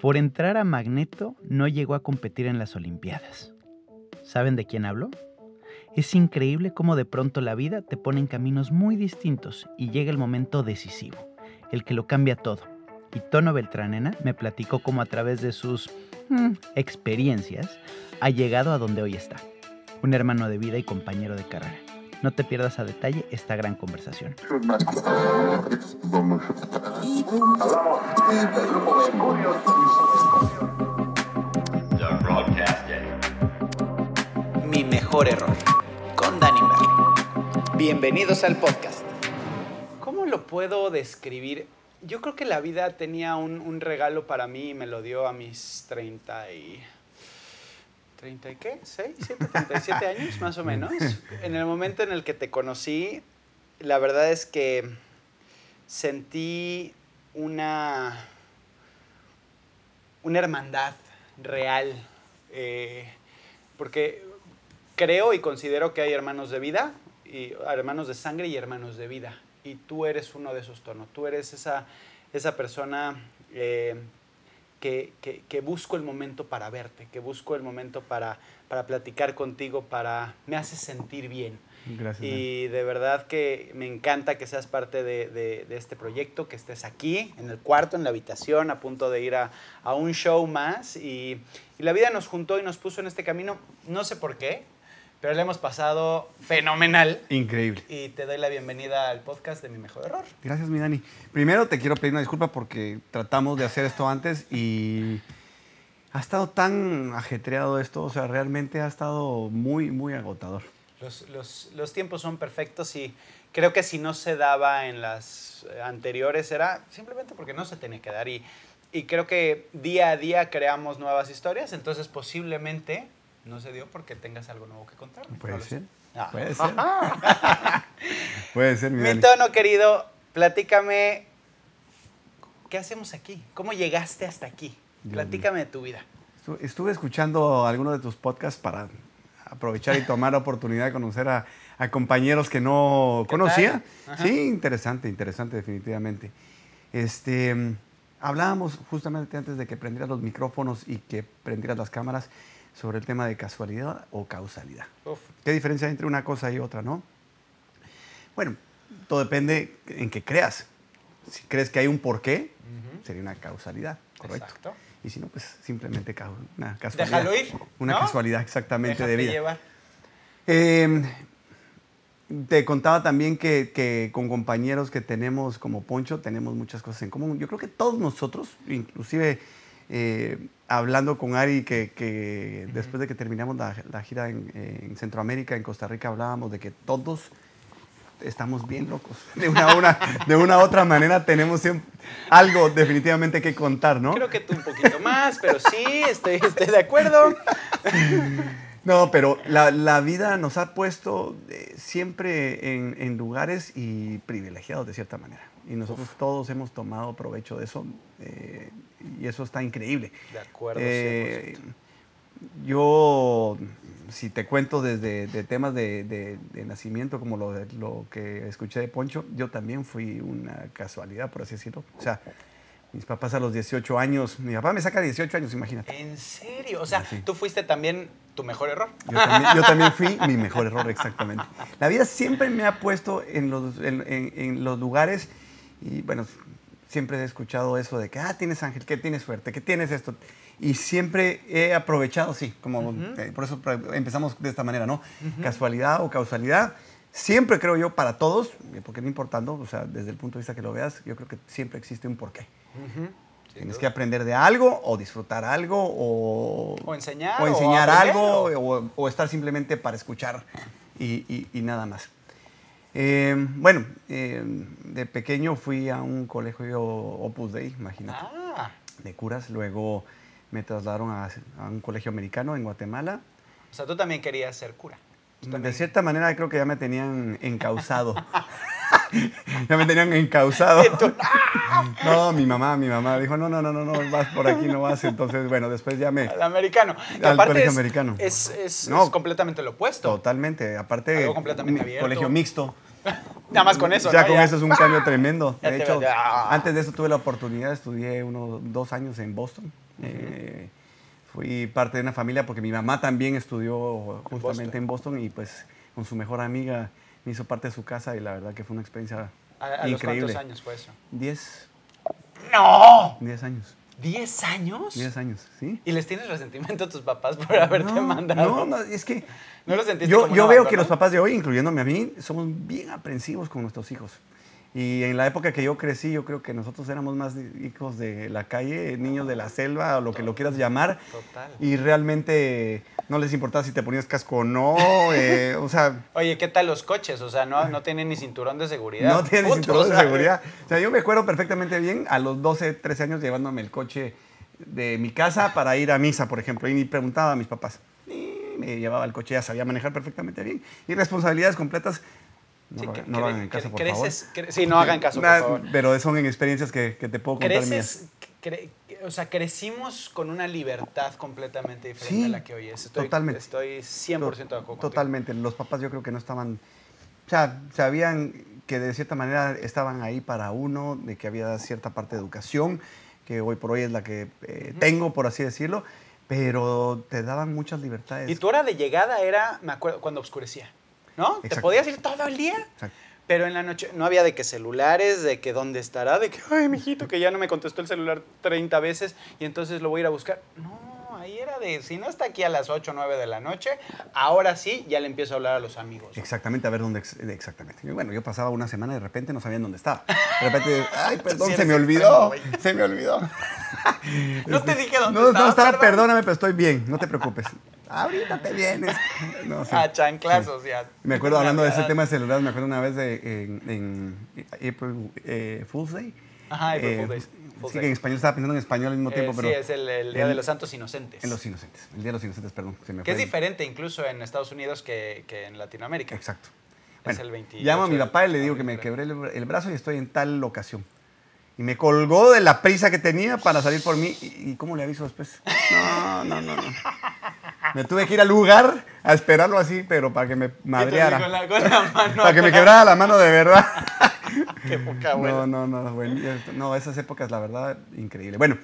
Por entrar a Magneto no llegó a competir en las Olimpiadas. ¿Saben de quién hablo? Es increíble cómo de pronto la vida te pone en caminos muy distintos y llega el momento decisivo, el que lo cambia todo. Y Tono Beltranena me platicó cómo a través de sus mm, experiencias ha llegado a donde hoy está. Un hermano de vida y compañero de carrera. No te pierdas a detalle esta gran conversación. Mi mejor error, con Danny Merlin. Bienvenidos al podcast. ¿Cómo lo puedo describir? Yo creo que la vida tenía un, un regalo para mí y me lo dio a mis 30 y... ¿30 y qué? ¿6? ¿7? ¿37 años más o menos? En el momento en el que te conocí, la verdad es que sentí una, una hermandad real. eh, porque creo y considero que hay hermanos de vida, y hermanos de sangre y hermanos de vida. Y tú eres uno de esos tonos. Tú eres esa, esa persona eh, que, que- que busco el momento para verte, que busco el momento para, para platicar contigo, para... me hace sentir bien. Gracias. Y de verdad que me encanta que seas parte de, de- de este proyecto, que estés aquí, en el cuarto, en la habitación, a punto de ir a, a un show más. Y, y la vida nos juntó y nos puso en este camino, no sé por qué, pero le hemos pasado fenomenal. Increíble. Y te doy la bienvenida al podcast de Mi Mejor Error. Gracias, mi Dani. Primero te quiero pedir una disculpa porque tratamos de hacer esto antes y ha estado tan ajetreado esto, o sea, realmente ha estado muy, muy agotador. Los, los- los tiempos son perfectos y creo que si no se daba en las anteriores era simplemente porque no se tenía que dar. Y, y creo que día a día creamos nuevas historias, entonces posiblemente no se dio porque tengas algo nuevo que contar. Puede No ser. Ah. Puede ser. Puede ser, mi Mi tono querido, platícame, ¿qué hacemos aquí? ¿Cómo llegaste hasta aquí? Dios Platícame de tu vida. Estu- Estuve escuchando algunos de tus podcasts para aprovechar y tomar la oportunidad de conocer a, a compañeros que no ¿Qué conocía. Sí, interesante, interesante definitivamente. Este, hablábamos justamente antes de que prendieras los micrófonos y que prendieras las cámaras sobre el tema de casualidad o causalidad. Uf, ¿Qué diferencia hay entre una cosa y otra, no? Bueno, todo depende en qué creas. Si crees que hay un porqué, sería una causalidad, correcto. Exacto. Y si no, pues simplemente una casualidad. Déjalo ir, Una ¿no? casualidad exactamente de Déjate vida. llevar. Eh, te contaba también que, que con compañeros que tenemos como Poncho tenemos muchas cosas en común. Yo creo que todos nosotros, inclusive eh, hablando con Ari, que, que después de que terminamos la, la gira en, en Centroamérica, en Costa Rica, hablábamos de que todos estamos bien locos. De una, una- de una u otra manera tenemos siempre algo definitivamente que contar, ¿no? Creo que tú un poquito más, pero sí, estoy, estoy de acuerdo. No, pero la, la vida nos ha puesto eh, siempre en, en lugares y privilegiados de cierta manera. Y nosotros todos hemos tomado provecho de eso eh, y eso está increíble. De acuerdo, Eh, yo, si te cuento desde de temas de, de- de nacimiento, como lo, de- lo que escuché de Poncho, yo también fui una casualidad, por así decirlo. O sea, mis papás a los 18 años, mi papá me saca 18 años, imagínate. ¿En serio? O sea, tú fuiste también tu mejor error. Yo también, yo también fui mi mejor error, exactamente. La vida siempre me ha puesto en los, en, en- en los lugares y bueno, siempre he escuchado eso de que, ah, tienes ángel, que tienes suerte, que tienes esto. Y siempre he aprovechado, sí, como eh, por eso empezamos de esta manera, ¿no? Casualidad o causalidad. Siempre creo yo para todos, eh, porque no importando, o sea, desde el punto de vista que lo veas, yo creo que siempre existe un porqué. Ujú. Sin Tienes que aprender de algo o disfrutar algo o, O enseñar, o o enseñar aprender, algo o- o, o estar simplemente para escuchar y, y- y nada más. Eh, bueno, eh, de pequeño fui a un colegio Opus Dei, imagínate, Ah, de curas. Luego me trasladaron a, a un colegio americano en Guatemala. o sea, tú también querías ser cura. De cierta manera creo que ya me tenían encausado. ya me tenían encausado. no, mi mamá, mi mamá dijo, no, no, no, no, no, vas por aquí, no vas. Entonces, bueno, después ya me... Al americano. Que Al aparte colegio es, americano. Es, es- No. es completamente lo opuesto. Totalmente, aparte, Algo completamente un abierto. colegio mixto. Nada más con eso, Ya ¿no? con eso es un cambio tremendo. Ya De hecho, ves, ah. antes de eso tuve la oportunidad, estudié unos dos años en Boston, Eh, fui parte de una familia porque mi mamá también estudió justamente en Boston, y pues con su mejor amiga me hizo parte de su casa y la verdad que fue una experiencia ¿A, a increíble. cuántos años fue eso? Diez, ¡No! diez años. ¿10 años? Diez años, ¿sí? ¿Y les tienes resentimiento a tus papás por haberte no, mandado? No, no, es que ¿No lo sentiste yo, como yo un veo abandono? que los papás de hoy, incluyéndome a mí, somos bien aprensivos con nuestros hijos. Y en la época que yo crecí, yo creo que nosotros éramos más de- hijos de la calle, niños de la selva, o lo que lo quieras llamar. Total. Y realmente no les importaba si te ponías casco o no. eh, o sea, Oye, ¿qué tal los coches? O sea, no, no tienen ni cinturón de seguridad. no tienen Puto, cinturón o de sea, seguridad. O sea, yo me acuerdo perfectamente bien a los 12, 13 años llevándome el coche de mi casa para ir a misa, por ejemplo. Y preguntaba a mis papás. Y me llevaba el coche, ya sabía manejar perfectamente bien. Y responsabilidades completas. No, Sí, lo, que- hagan- no lo cre- hagan en casa, por favor. cre- sí, no hagan caso, por favor. Pero son en experiencias que, que te puedo contar mías. Creces, cre- o sea, crecimos con una libertad completamente diferente Sí, a la que hoy es. Estoy, totalmente. Estoy 100% de acuerdo contigo. Totalmente. Los papás yo creo que no estaban, o sea, sabían que de cierta manera estaban ahí para uno, de que había cierta parte de educación, que hoy por hoy es la que eh, tengo, por así decirlo, pero te daban muchas libertades. Y tu hora de llegada era, me acuerdo, cuando oscurecía, ¿no? Te podías ir todo el día, Exacto. pero en la noche no había de que celulares, de que dónde estará, de que, ay, mijito, que ya no me contestó el celular 30 veces y entonces lo voy a ir a buscar. No, ahí era de, si no está aquí a las 8 o 9 de la noche, ahora sí, ya le empiezo a hablar a los amigos. Exactamente, a ver dónde. ex- Exactamente. Y bueno, yo pasaba una semana y de repente no sabían dónde estaba. De repente, ay, perdón, Sí se me olvidó. güey. Se me olvidó. No te dije dónde No, estaba, no estaba, perdón. perdóname, pero estoy bien, no te preocupes. Ahorita te vienes. No, sí. A chanclazos, ya. Me acuerdo hablando de ese tema de celular, me acuerdo una vez de, en, en April eh, Fool's Day. Ajá, April Eh, Fool's Day. Sí, que en español estaba pensando en español al mismo Eh, tiempo, pero sí, es el, el Día de los Santos Inocentes. en los inocentes. El Día de los Inocentes, perdón. Se me Que es diferente incluso en Estados Unidos que, que en Latinoamérica. Exacto. Es Bueno, el 28 llamo a mi papá y le digo que me quebré el, el brazo y estoy en tal locación. Y me colgó de la prisa que tenía para salir por mí. ¿Y, y cómo le aviso después? No, no, no, no. Me tuve que ir al lugar a esperarlo así, pero para que me madreara. Con la, con la mano Para que me quebrara la mano de verdad. Qué poca No, abuela. no, no, bueno, no, esas épocas, la verdad, increíble. Bueno,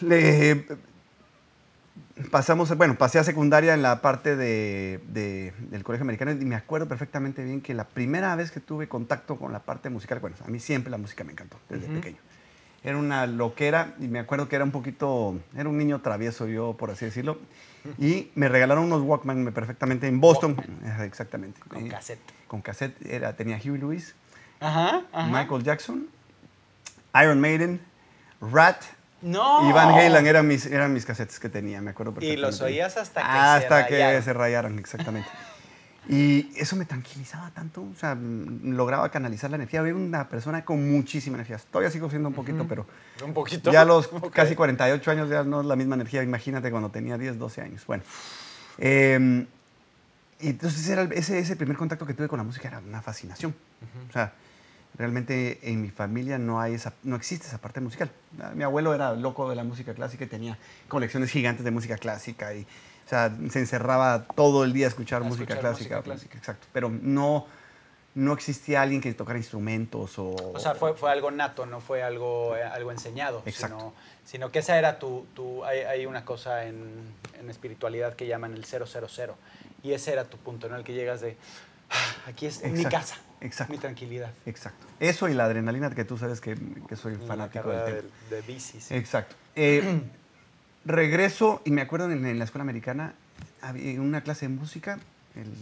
le- pasamos, bueno, pasé a secundaria en la parte de, de- del colegio americano y me acuerdo perfectamente bien que la primera vez que tuve contacto con la parte musical, bueno, a mí siempre la música me encantó desde pequeño. Era una loquera y me acuerdo que era un poquito, era un niño travieso yo, por así decirlo, y me regalaron unos Walkman me- perfectamente en Boston, exactamente. Con cassette. Con cassette, era, tenía Huey Lewis, Ajá, ajá. Michael Jackson, Iron Maiden, Rat No. y Van Halen eran mis, eran mis cassettes que tenía, me acuerdo Y perfectamente. los oías hasta que Hasta se que rayaron. se rayaran, exactamente. Y eso me tranquilizaba tanto, o sea, lograba canalizar la energía. Era una persona con muchísima energía. Todavía sigo siendo un poquito, pero Un poquito. ya a los Ok. casi 48 años ya no es la misma energía. Imagínate cuando tenía 10, 12 años. Bueno, eh, y entonces era el- ese, ese primer contacto que tuve con la música era una fascinación. O sea, realmente en mi familia no, hay esa, no existe esa parte musical. Ah, Mi abuelo era loco de la música clásica y tenía colecciones gigantes de música clásica y o sea, se encerraba todo el día a escuchar, A música, escuchar clásica, música clásica. Exacto. Pero no, no existía alguien que tocara instrumentos o... O sea, fue, fue algo nato, no fue algo, eh, algo enseñado. Exacto. Sino, sino que esa era tu... tu hay, hay una cosa en, en espiritualidad que llaman el 000. Y ese era tu punto, ¿no? El que llegas de... "Ah, Aquí es mi Exacto, casa. Exacto. Mi tranquilidad. Exacto. Eso y la adrenalina que tú sabes que, que soy La fanático del tema. de, de bicis. Exacto. Eh, regreso y me acuerdo en, en la escuela americana, había en una clase de música, el,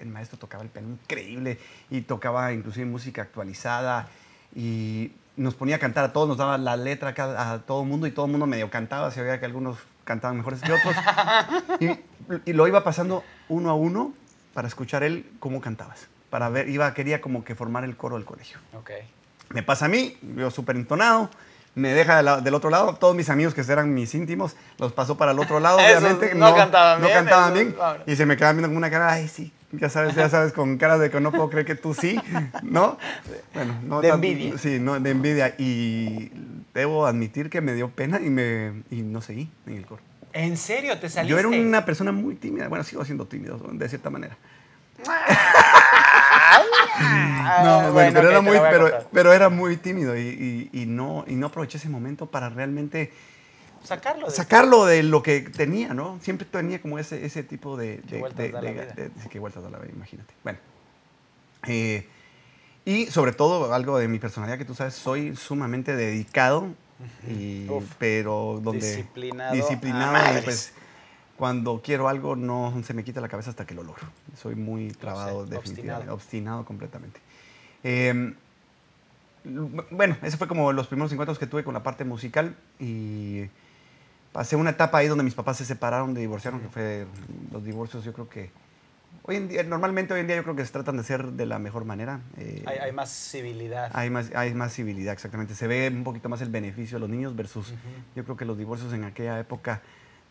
el maestro tocaba el piano increíble y tocaba inclusive música actualizada y nos ponía a cantar a todos, nos daba la letra a, todo el mundo y todo el mundo medio cantaba, se veía que algunos cantaban mejores que otros. y, y lo iba pasando uno a uno para escuchar él cómo cantabas. Para ver, iba, quería como que formar el coro del colegio. Ok. Me pasa a mí, yo súper entonado, me deja de la- del otro lado, todos mis amigos que eran mis íntimos, los pasó para el otro lado, Esos obviamente. no cantaban no bien, cantaban bien, y se me quedaban viendo con una cara, ay, sí, ya sabes, ya sabes, con caras de que no puedo creer que tú sí, ¿no? Bueno, no De tanto- envidia. Sí, no, de envidia, y debo admitir que me dio pena y, me, y no seguí en el coro. ¿En serio? ¿Te saliste? Yo era una persona muy tímida, bueno, sigo siendo tímido, de cierta manera. Ah, No, bueno, pero, era muy, pero, era muy tímido y, y- y no, y no aproveché ese momento para realmente sacarlo. de- sacarlo de lo que tenía, ¿no? Siempre tenía como ese, ese tipo de... Qué de- vueltas de- la de- vida. de- de- qué vueltas da la vida, imagínate. Bueno. Eh, y sobre todo, algo de mi personalidad que tú sabes, soy sumamente dedicado, y, Uf. pero donde... Disciplinado Disciplinado, y madres. pues cuando quiero algo no se me quita la cabeza hasta que lo logro. Soy muy trabado, sé, definitivamente, obstinado. obstinado completamente. Eh, bueno, ese fue como los primeros encuentros que tuve con la parte musical y pasé una etapa ahí donde mis papás se separaron, de divorciaron, que fue los divorcios yo creo que hoy en día, normalmente hoy en día yo creo que se tratan de ser de la mejor manera. eh, Hay, hay más civilidad. hay más, hay más civilidad, exactamente. Se ve un poquito más el beneficio de los niños versus, Ujú. yo creo que los divorcios en aquella época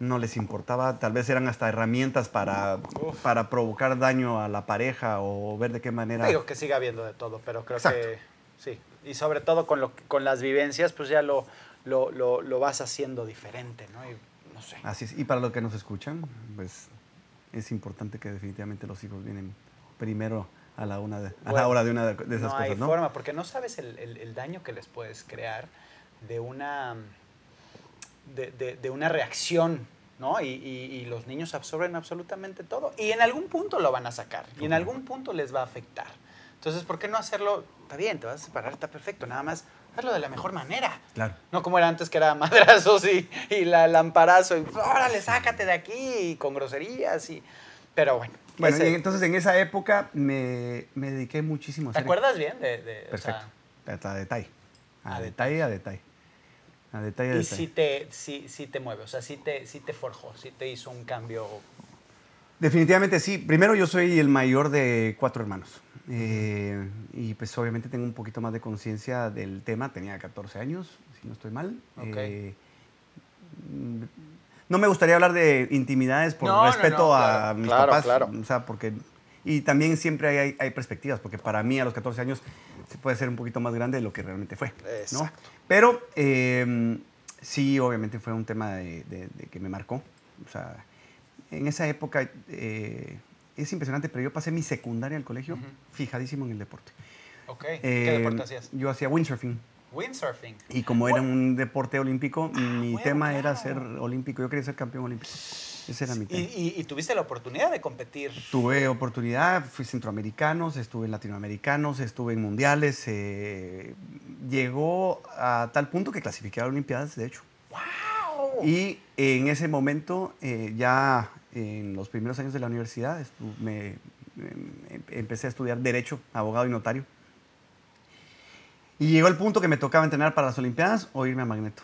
no les importaba, tal vez eran hasta herramientas para, Uf. para provocar daño a la pareja o ver de qué manera... Digo que siga habiendo de todo, pero creo Exacto. que sí. Y sobre todo con, lo, con las vivencias, pues ya lo, lo, lo, lo vas haciendo diferente, ¿no? Y no sé. Así es. Y para los que nos escuchan, pues es importante que definitivamente los hijos vienen primero a la, una de, a la hora de una de, de esas no cosas, hay ¿no? forma, porque no sabes el, el- el daño que les puedes crear de una, de, de- de una reacción, ¿no? Y, y- y los niños absorben absolutamente todo. Y en algún punto lo van a sacar, y en algún punto les va a afectar. Entonces, ¿por qué no hacerlo? Está bien, te vas a separar, está perfecto, nada más hazlo de la mejor manera. Claro. No como era antes, que era madrazos y, y la lamparazo, y órale, sácate de aquí, y con groserías, y... Pero bueno. Bueno, ese- entonces en esa época me, me dediqué muchísimo a ¿Te hacer... acuerdas bien de...? de- o sea, Perfecto. a detalle. A, a detalle, a detalle. A detalle, a Y detalle. sí te, sí, sí te mueve, o sea, sí te, sí te forjó, sí te hizo un cambio. Definitivamente sí. Primero yo soy el mayor de cuatro hermanos. Eh, y pues obviamente tengo un poquito más de conciencia del tema. Tenía 14 años, si no estoy mal. Ok. Eh, no me gustaría hablar de intimidades por No, respeto no, a claro, mis claro, papás. claro. O sea, porque... Y también siempre hay, perspectivas, porque para mí a los 14 años se puede ser un poquito más grande de lo que realmente fue. ¿no? Pero eh, sí, obviamente fue un tema de, de- de que me marcó. O sea, en esa época eh, es impresionante, pero yo pasé mi secundaria al colegio fijadísimo en el deporte. Ok. Eh, ¿Qué deporte hacías? Yo hacía windsurfing. Windsurfing. Y como era un deporte olímpico, mi Ah, bueno, tema era ser olímpico. Yo quería ser campeón olímpico. Ese era mi tema. y- y tuviste la oportunidad de competir. Tuve oportunidad, fui centroamericanos, estuve en latinoamericanos, estuve en mundiales. eh, llegó a tal punto que clasifiqué a Olimpiadas, de hecho. ¡Wow! Y en ese momento, eh, ya en los primeros años de la universidad, me, em- empecé a estudiar Derecho, abogado y notario. Y llegó el punto que me tocaba entrenar para las Olimpiadas o irme a Magneto.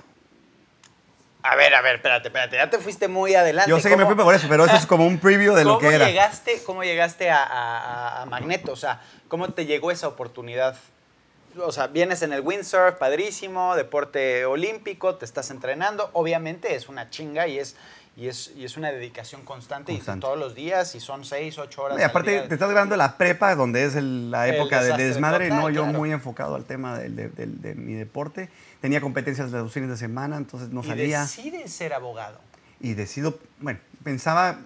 A ver, a ver, espérate, espérate. Ya te fuiste muy adelante. Yo sé que me ¿Cómo- fui por eso, pero eso es como un preview de lo ¿Cómo que era. Llegaste, ¿Cómo llegaste a- a Magneto? O sea, ¿cómo te llegó esa oportunidad? O sea, vienes en el windsurf, padrísimo, deporte olímpico, te estás entrenando. Obviamente es una chinga y es, y es, y es una dedicación constante, Constante. y todos los días y son seis, ocho horas. Y aparte, al te día. estás grabando la prepa, donde es el- la El época de desastre desmadre. total, no, yo claro. muy enfocado al tema del- de, de mi deporte. Tenía competencias los fines de semana, entonces no y salía. decides ser abogado. y decido, bueno, pensaba,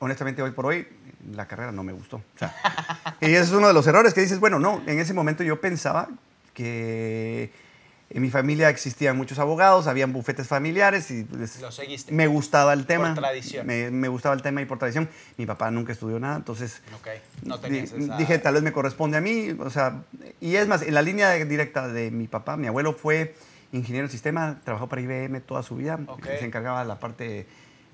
honestamente, hoy por hoy, la carrera no me gustó. O sea, y ese es uno de los errores que dices, bueno, no, en ese momento yo pensaba que en mi familia existían muchos abogados, habían bufetes familiares y Lo seguiste. me gustaba el tema. tradición. Me, me gustaba el tema y por tradición. Mi papá nunca estudió nada, entonces Ok, no di- esa... dije, tal vez me corresponde a mí. O sea, y es más, en la línea directa de mi papá, mi abuelo fue ingeniero de sistema, trabajó para IBM toda su vida, se encargaba de la parte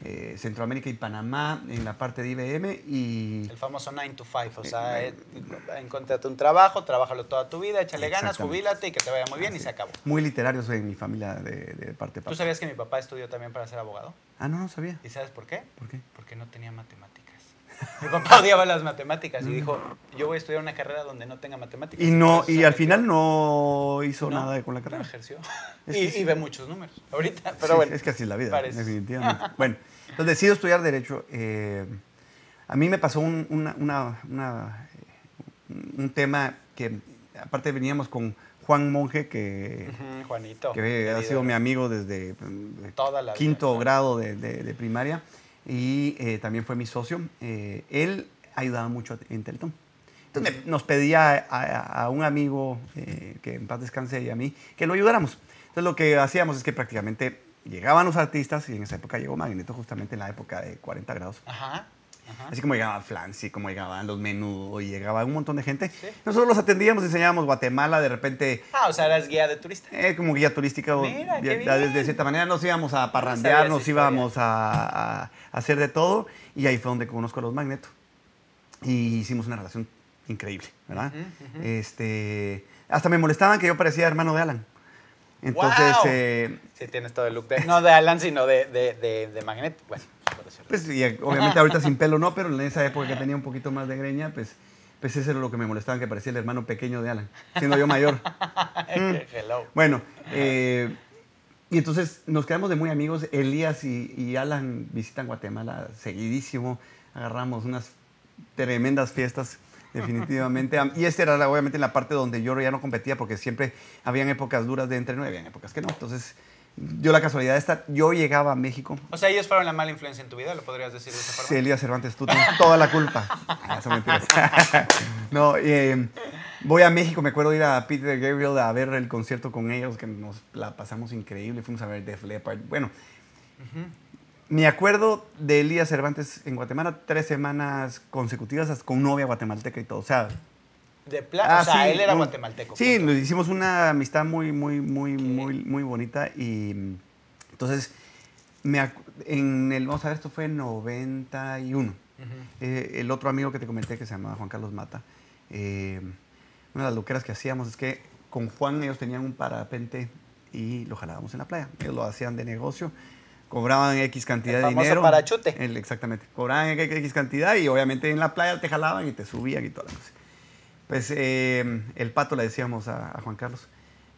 eh, Centroamérica y Panamá en la parte de IBM y El famoso 9 to 5, o Eh, sea, eh, eh, encontrate un trabajo, trabájalo toda tu vida, échale ganas, jubílate y que te vaya muy bien y se acabó. muy literarios en mi familia de, de parte de ¿Tú papá. sabías que mi papá estudió también para ser abogado? Ah, no, no sabía. ¿Y sabes por qué? ¿Por qué? Porque no tenía matemáticas. Mi papá odiaba las matemáticas y dijo, yo voy a estudiar una carrera donde no tenga matemáticas. Y no, y al final no hizo No, nada con la no carrera. ejerció. Es y, que sí. y ve muchos números ahorita, pero Sí, bueno. Es que así es la vida, parece. definitivamente. bueno, entonces decido estudiar Derecho. eh, a mí me pasó un, una- una- una, eh, un tema que, aparte veníamos con Juan Monje, que, Ujú, Juanito. que ha sido mi amigo desde mm, Toda la vida, quinto claro. grado de, de- de primaria y eh, también fue mi socio. Eh, él ayudaba mucho en Teletón. Entonces nos pedía a, a- a un amigo, eh, que en paz descanse y a mí, que lo ayudáramos. Entonces lo que hacíamos es que prácticamente llegaban los artistas y en esa época llegó Magneto justamente en la época de 40 grados. Ajá. Ajá. Así como llegaba Flancy, como llegaban los menudos y llegaba un montón de gente. Sí. Nosotros los atendíamos, enseñábamos Guatemala, de repente Ah, o sea, eras guía de turista. eh, como guía turística. o Mira, qué bien. de cierta manera nos íbamos a parrandear, nos íbamos a, hacer de todo y ahí fue donde conozco a los Magneto. Y hicimos una relación increíble, ¿verdad? Este, hasta me molestaban que yo parecía hermano de Alan. Entonces, ¡Guau! eh, Sí, tienes todo el look de. No de Alan, sino de, de, de, de Magneto. Bueno, Pues, y obviamente ahorita sin pelo no, pero en esa época que tenía un poquito más de greña, pues, pues eso era lo que me molestaba, que parecía el hermano pequeño de Alan, siendo yo mayor. Mm. Hello. Bueno, eh, y entonces nos quedamos de muy amigos. Elías y, y Alan visitan Guatemala seguidísimo. Agarramos unas tremendas fiestas, definitivamente. Am- Y esta era obviamente la parte donde yo ya no competía, porque siempre habían épocas duras de entreno y habían épocas que no. Entonces, yo la casualidad esta, yo llegaba a México O sea, ellos fueron la mala influencia en tu vida, ¿lo podrías decir de esa forma? Sí, Elías Cervantes, tú tienes toda la culpa. Ah, son mentiras. no, eh, voy a México, me acuerdo de ir a Peter Gabriel a ver el concierto con ellos, que nos la pasamos increíble, fuimos a ver Def Leppard. Bueno, me acuerdo de Elías Cervantes en Guatemala tres semanas consecutivas con novia guatemalteca y todo. O sea, De plan, Ah, o sea, sí, él era un- guatemalteco. Sí, nos hicimos una amistad muy, muy, muy, ¿Qué? muy, muy bonita y entonces me en el, vamos a ver, esto fue en 91. Ujú. Eh, el otro amigo que te comenté que se llamaba Juan Carlos Mata, eh, una de las loqueras que hacíamos es que con Juan ellos tenían un parapente y lo jalábamos en la playa. Ellos lo hacían de negocio, cobraban X cantidad El de dinero. parachute. El- exactamente. Cobraban X cantidad y obviamente en la playa te jalaban y te subían y toda la cosa. Pues eh, el pato le decíamos a, a Juan Carlos.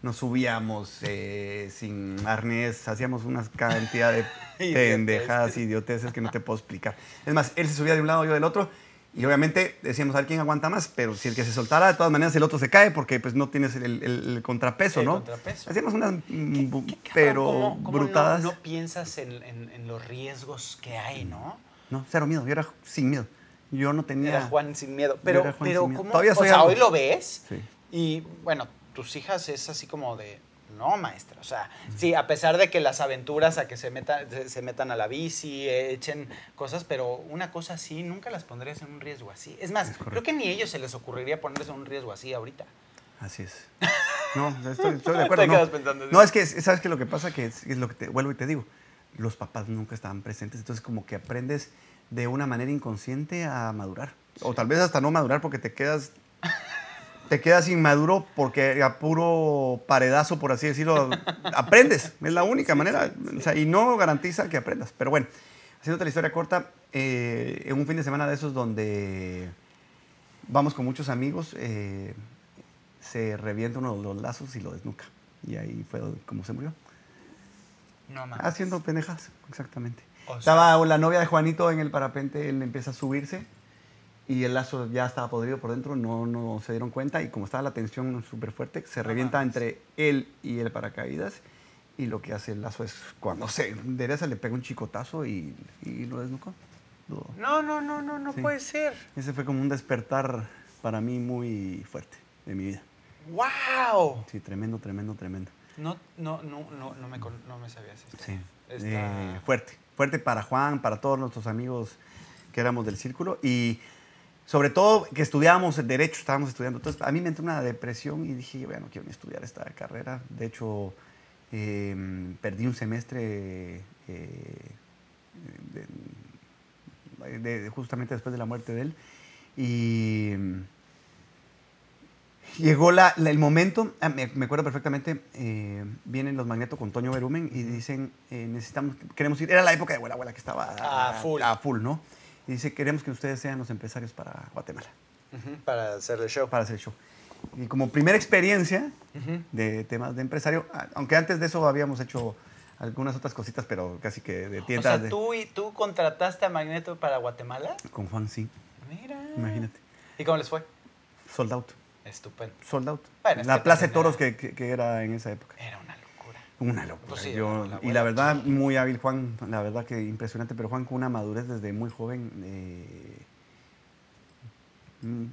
Nos subíamos eh, sin arnés, hacíamos una cantidad de pendejadas, idioteces que no te puedo explicar. Es más, él se subía de un lado, yo del otro, y obviamente decíamos a ver quién aguanta más, pero si el que se soltara, de todas maneras el otro se cae porque pues no tienes el, el- el contrapeso, El ¿no? contrapeso. Hacíamos unas mm, Qué pero ¿cómo- cómo no- brutadas. No, piensas en, en- en los riesgos que hay, ¿no? No, cero miedo, yo era sin miedo. Yo no tenía... Era Juan sin miedo. Pero, Juan pero sin miedo. ¿cómo? Todavía o sea, algo. hoy lo ves Sí. y, bueno, tus hijas es así como de, no, maestra. O sea, sí, a pesar de que las aventuras a que se metan, se, metan a la bici, echen cosas, pero una cosa así, nunca las pondrías en un riesgo así. Es más, Es creo que ni a ellos se les ocurriría ponerse en un riesgo así ahorita. Así es. No, estoy, estoy de acuerdo. No. No, es que, ¿sabes qué? Lo que pasa que es, es lo que te vuelvo y te digo. Los papás nunca estaban presentes, entonces como que aprendes de una manera inconsciente a madurar. O tal vez hasta no madurar porque te quedas te quedas inmaduro porque a puro paredazo, por así decirlo, aprendes. Es la única manera. O sea, y no garantiza que aprendas. Pero bueno, haciéndote la historia corta, eh, en un fin de semana de esos donde vamos con muchos amigos, eh, se revienta uno de los lazos y lo desnuca. Y ahí fue como se murió. No mames. Haciendo pendejas, exactamente. Estaba la novia de Juanito en el parapente, él empieza a subirse y el lazo ya estaba podrido por dentro, no, no se dieron cuenta y como estaba la tensión súper fuerte, se revienta entre él y el paracaídas y lo que hace el lazo es cuando se endereza le pega un chicotazo y, y lo desnucó. No, no, no, no, no Sí. puede ser. Ese fue como un despertar para mí muy fuerte de mi vida. ¡Wow! Sí, tremendo, tremendo, tremendo. No, no, no, no, no me, no me sabías esto. Sí. Está- Eh, fuerte. Fuerte para Juan, para todos nuestros amigos que éramos del círculo y sobre todo que estudiábamos el derecho, estábamos estudiando. Entonces a mí me entró una depresión y dije, bueno, no quiero ni estudiar esta carrera. De hecho, eh, perdí un semestre eh, de- de- justamente después de la muerte de él. Y llegó la- la- el momento, ah, me, me acuerdo perfectamente, eh, vienen los Magneto con Toño Berumen y dicen, eh, necesitamos, queremos ir, era la época de abuela, abuela que estaba A full. a full, ¿no? Y dice, queremos que ustedes sean los empresarios para Guatemala, Para hacer el show. para hacer el show. Y como primera experiencia de temas de empresario, aunque antes de eso habíamos hecho algunas otras cositas, pero casi que de O tiendas sea, de- ¿tú, y, ¿tú contrataste a Magneto para Guatemala? con Juan, sí, Mira. imagínate, ¿Y cómo les fue? sold out, Estupendo. sold out. Bueno, la Plaza de Toros era- que, que- era en esa época. Era una locura. Una locura. Pues sí, Yo- la- la y la verdad, muy hábil Juan, la verdad que impresionante, pero Juan con una madurez desde muy joven, eh,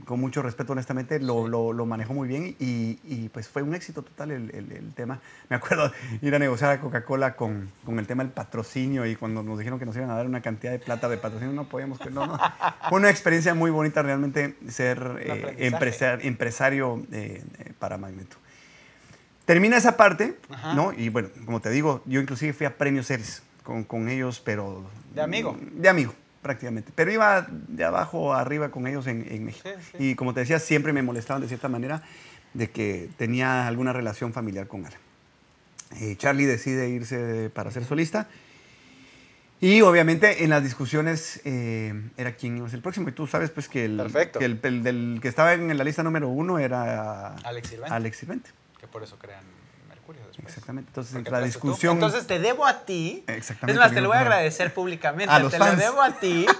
con mucho respeto, honestamente, lo, lo, lo manejó muy bien y, y, pues fue un éxito total el, el, el, tema. Me acuerdo ir a negociar a Coca-Cola con, con, el tema del patrocinio y cuando nos dijeron que nos iban a dar una cantidad de plata de patrocinio, no podíamos, no, no. Fue una experiencia muy bonita realmente ser eh, empresar, empresario eh, para Magneto. Termina esa parte, Ajá. ¿no? Y bueno, como te digo, yo inclusive fui a Premios Series con, con ellos, pero... ¿De amigo? De amigo prácticamente. Pero iba de abajo a arriba con ellos en, en México. Sí, sí. Y como te decía, siempre me molestaban de cierta manera de que tenía alguna relación familiar con Alan. Eh, Charlie decide irse para ser solista. Y obviamente en las discusiones eh, era quién iba a ser el próximo. Y tú sabes pues que el, que, el, el, del que estaba en la lista número uno era Alex Sirvente. Alex Sirvente. Que por eso crean. Exactamente. Entonces, la discusión. Entonces, te debo a ti. Exactamente. Es más, te lo voy a agradecer públicamente. A los te fans. lo debo a ti.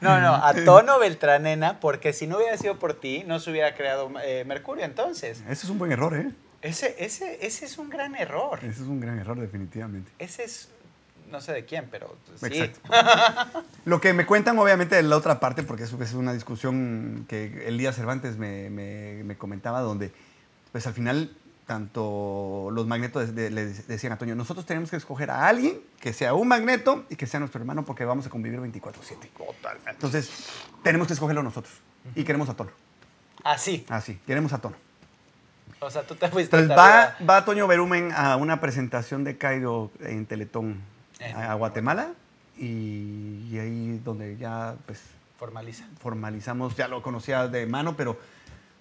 No, no, a Tono Beltranena, porque si no hubiera sido por ti, no se hubiera creado eh, Mercurio entonces. Ese es un buen error, ¿eh? Ese, ese, ese es un gran error. Ese es un gran error, definitivamente. Ese es. No sé de quién, pero sí. Exacto. Lo que me cuentan, obviamente, de la otra parte, porque eso es una discusión que Elías Cervantes me, me, me comentaba, donde, pues al final tanto los magnetos de, de, le decían a Toño, nosotros tenemos que escoger a alguien que sea un magneto y que sea nuestro hermano porque vamos a convivir 24/7. Totalmente. Entonces, tenemos que escogerlo nosotros. Uh -huh. Y queremos a Tono. Así. Así, queremos a Tono. O sea, tú te fuiste Entonces, va, va, Toño Berumen a una presentación de Cairo en Teletón eh, a, a Guatemala y, y, ahí donde ya pues formaliza. formalizamos, ya lo conocía de mano, pero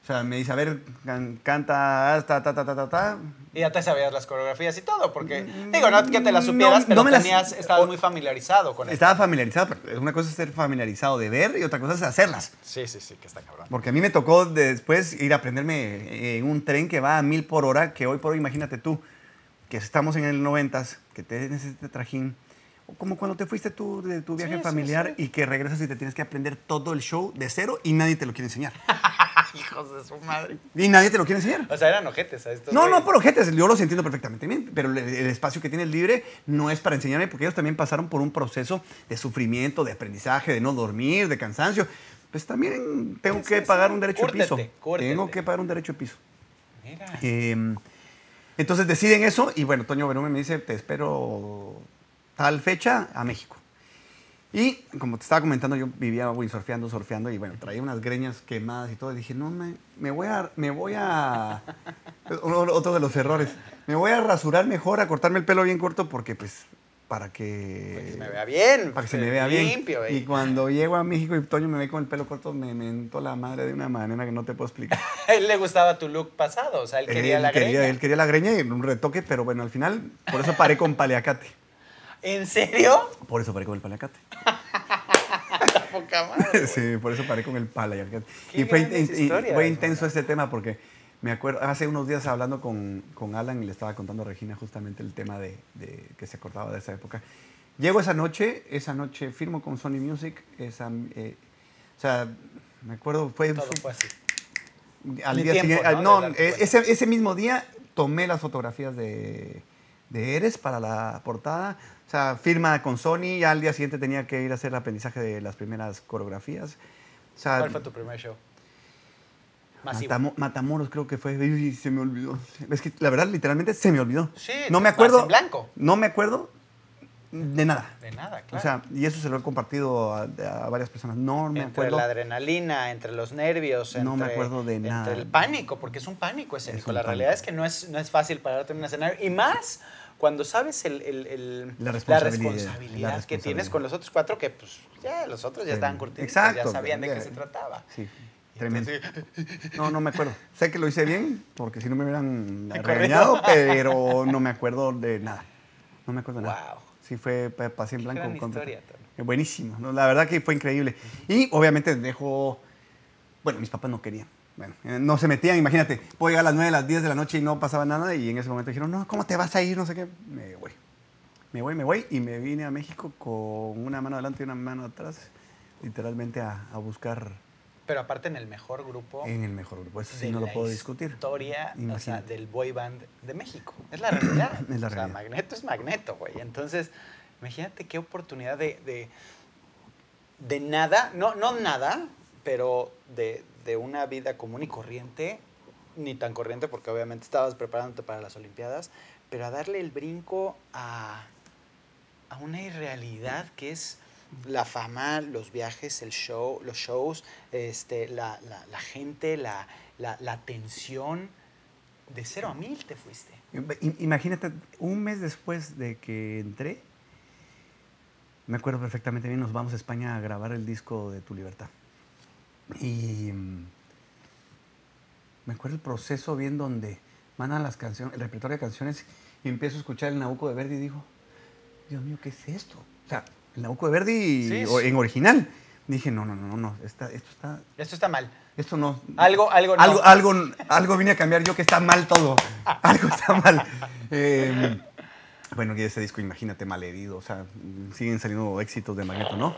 o sea, me dice, a ver, can, canta, ta, ta, ta, ta, ta, ta. Y ya te sabías las coreografías y todo, porque, digo, no que te las supieras, no, pero no tenías, las, estabas muy familiarizado con. Estaba familiarizado, pero una cosa es ser familiarizado de ver y otra cosa es hacerlas. Sí, sí, sí, que está cabrón. Porque a mí me tocó después ir a aprenderme en un tren que va a mil por hora, que hoy por hoy, imagínate tú, que estamos en el noventas, que tienes este trajín, como cuando te fuiste tú de tu viaje sí, familiar sí, sí. y que regresas y te tienes que aprender todo el show de cero y nadie te lo quiere enseñar. Hijos de su madre. Y nadie te lo quiere enseñar. O sea, eran ojetes a estos. No, no por ojetes, yo los entiendo perfectamente bien, pero el, el, espacio que tienes libre no es para enseñarme porque ellos también pasaron por un proceso de sufrimiento, de aprendizaje, de no dormir, de cansancio. Pues también tengo que pagar un derecho cúrtete, de piso. Cúrtete. Tengo que pagar un derecho de piso. Mira. Eh, entonces deciden eso y bueno, Toño Berume me dice, te espero tal fecha a México. Y como te estaba comentando, yo vivía windsurfeando, surfeando y bueno, traía unas greñas quemadas y todo. Y dije, no, me, me voy a. Me voy a otro de los errores. Me voy a rasurar mejor, a cortarme el pelo bien corto porque, pues, para que. Para que se me vea bien. Para que se me vea limpio, bien. Eh. Y cuando llego a México y Toño me ve con el pelo corto, me mentó la madre de una manera que no te puedo explicar. él le gustaba tu look pasado, o sea, él quería él la quería, greña. Él quería la greña y un retoque, pero bueno, al final, por eso paré con paliacate. ¿En serio? Por eso paré con el paliacate. poca madre. sí, por eso paré con el paliacate. Y fue, y fue intenso este tema porque me acuerdo, hace unos días hablando con, con, Alan y le estaba contando a Regina justamente el tema de, de, que se acordaba de esa época. Llego esa noche, esa noche firmo con Sony Music, esa, eh, o sea, me acuerdo, fue... Todo fue así. Al día tiempo, siguiente, no, no ese, ese mismo día tomé las fotografías de, de Eres para la portada. O sea, firma con Sony, ya al día siguiente tenía que ir a hacer el aprendizaje de las primeras coreografías. O sea, ¿Cuál fue tu primer show? Matamo, Matamoros creo que fue. Uy, se me olvidó. Es que la verdad, literalmente se me olvidó. Sí, no me acuerdo. En blanco. No me acuerdo de nada. De nada, claro. O sea, y eso se lo he compartido a, a varias personas. No me entre acuerdo. la adrenalina, entre los nervios, no entre, me acuerdo de nada. Entre el pánico, porque es un pánico escénico. Es un la pánico. realidad es que no es, no es fácil pararte en un escenario. Y más cuando sabes el, el, el, la responsabilidad, la responsabilidad la que tienes con los otros cuatro, que pues ya los otros ya estaban curtidos, Exacto, ya sabían de qué se trataba. Sí. Tremendo. No, no me acuerdo. Sé que lo hice bien, porque si no me hubieran regañado, pero no me acuerdo de nada. No me acuerdo de nada. Wow. Sí, fue pasé en blanco. Gran historia, Tony. Buenísimo. ¿no? La verdad que fue increíble. Y obviamente dejo. Bueno, mis papás no querían. Bueno, eh, no se metían, imagínate. Puedo llegar a las 9, a las 10 de la noche y no pasaba nada. Y en ese momento dijeron, no, ¿cómo te vas a ir? No sé qué. Me voy. Me voy, me voy. Y me vine a México con una mano adelante y una mano atrás. Literalmente a, a buscar pero aparte en el mejor grupo. En el mejor grupo, eso sí no lo puedo discutir. Historia o sea, del boy band de México. Es la realidad. es la realidad. O sea, Magneto es Magneto, güey. Entonces, imagínate qué oportunidad de, de, de, nada, no, no nada, pero de, de una vida común y corriente, ni tan corriente porque obviamente estabas preparándote para las Olimpiadas, pero a darle el brinco a, a una irrealidad que es la fama, los viajes, el show, los shows, este, la, la- gente, la, la, atención. De cero a mil te fuiste. Imagínate, un mes después de que entré, me acuerdo perfectamente bien, nos vamos a España a grabar el disco de Tu Libertad. Y mm, me acuerdo el proceso bien donde mandan las canciones, el repertorio de canciones y empiezo a escuchar el Nabucco de Verdi y digo, Dios mío, ¿qué es esto? O sea, el Nabucco de Verdi Sí, en original. Dije, no, no, no, no, está- esto está, Esto está mal. esto no. Algo, algo no. Algo, algo, algo vine a cambiar yo que está mal todo. Algo está mal. Eh, bueno, y ese disco, imagínate, malherido. O sea, siguen saliendo éxitos de Magneto, ¿no?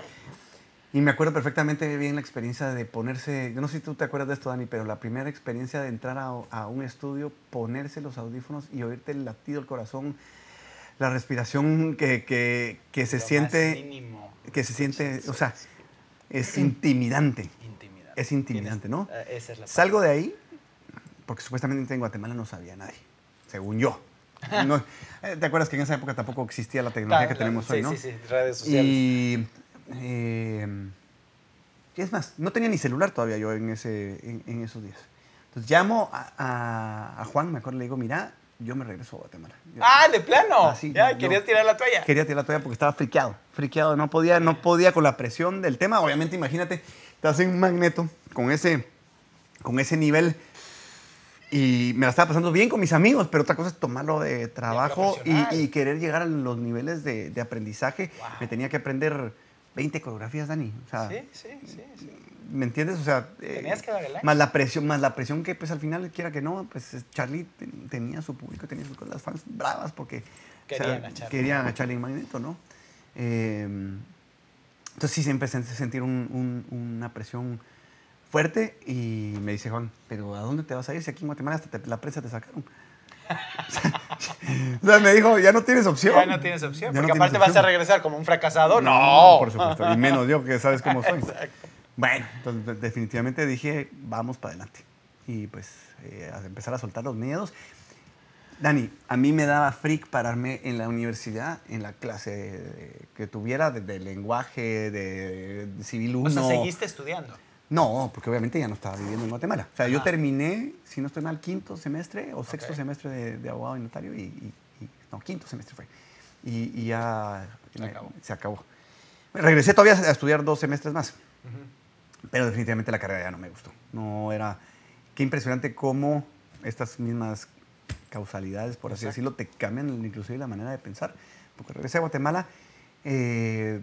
Y me acuerdo perfectamente bien la experiencia de ponerse, yo no sé si tú te acuerdas de esto, Dani, pero la primera experiencia de entrar a, a un estudio, ponerse los audífonos y oírte el latido del corazón, la respiración que, que, que se Lo siente, mínimo. que se siente, o sea, es intimidante. Intimidante. Es intimidante, ¿no? eh, Esa es la Salgo de ahí, porque supuestamente en Guatemala no sabía nadie, según yo. No, eh, ¿Te acuerdas que en esa época tampoco existía la tecnología que tenemos hoy, sí, no? Sí, sí, redes sociales. Y, eh, es más, no tenía ni celular todavía yo en, ese, en, en esos días. Entonces llamo a, a- a Juan, me acuerdo, le digo, mira, yo me regreso a Guatemala. Yo- ¡Ah, de plano! Ah, sí, ya, querías tirar la toalla. Quería tirar la toalla porque estaba friqueado, friqueado, no podía, no podía con la presión del tema. Obviamente, imagínate, estás en un magneto con ese, con ese nivel y me la estaba pasando bien con mis amigos, pero otra cosa es tomarlo de trabajo y, y querer llegar a los niveles de, de aprendizaje. Wow. Me tenía que aprender 20 coreografías, Dani. O sea, Sí, sí, sí, sí. ¿me entiendes? O sea, eh, Tenías que dar el ancho. más la presión, más la presión que pues al final quiera que no, pues Charlie ten- tenía su público, tenía sus las fans bravas porque Querían a Charlie. querían a Charlie en Magneto, ¿no? Eh, entonces sí, siempre sentir un- un- una presión fuerte y me dice Juan, pero ¿a dónde te vas a ir si aquí en Guatemala hasta te- la prensa te sacaron? o sea, me dijo, ya no tienes opción. Ya no tienes opción. Ya porque aparte vas a regresar como un fracasado. No. por supuesto. Y menos yo, que sabes cómo soy. Exacto. Bueno, entonces de- definitivamente dije, vamos para adelante. Y pues eh, a empezar a soltar los miedos. Dani, a mí me daba freak pararme en la universidad, en la clase de- que tuviera de, de lenguaje, de, civil 1. O sea, seguiste estudiando. No, porque obviamente ya no estaba viviendo en Guatemala. O sea, yo terminé, si no estoy mal, quinto semestre o sexto semestre de, de abogado y notario. Y, y- y- no, quinto semestre fue. Y, y ya Se me- acabó. se acabó. Regresé todavía a estudiar dos semestres más. Pero definitivamente la carrera ya no me gustó. No era... Qué impresionante cómo estas mismas causalidades, por así decirlo, te cambian inclusive la manera de pensar. Porque regresé a Guatemala. eh,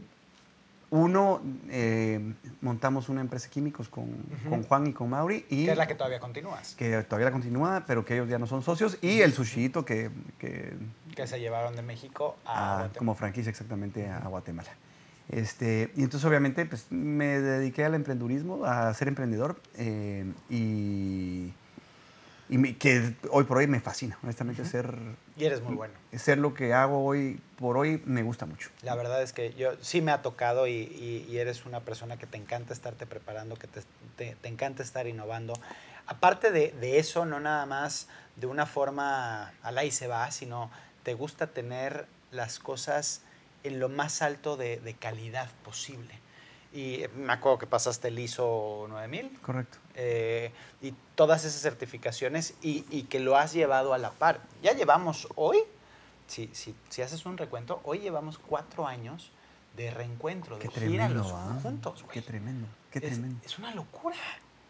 uno, eh, montamos una empresa de químicos con, con Juan y con Mauri. Y Que es la que todavía continúas. que todavía la continúa, pero que ellos ya no son socios. Y el sushito que, que Que se llevaron de México a a- Guatemala. como franquicia exactamente a, a Guatemala. Este, y entonces obviamente pues, me dediqué al emprendurismo, a ser emprendedor eh, y, y me- que hoy por hoy me fascina, honestamente ser, Y eres muy bueno. ser lo que hago hoy por hoy me gusta mucho. La verdad es que yo sí me ha tocado y, y- y eres una persona que te encanta estarte preparando, que te, te- te encanta estar innovando. Aparte de, de eso, no nada más de una forma al ahí se va, sino te gusta tener las cosas en lo más alto de, de calidad posible. Y me acuerdo que pasaste el ISO 9000 Correcto. Eh, y todas esas certificaciones y, y que lo has llevado a la par. Ya llevamos hoy, si, si, si haces un recuento, hoy llevamos cuatro años de reencuentro, de Qué gira tremendo, los ¿ah? juntos. güey. Qué tremendo, qué es, tremendo. es una locura.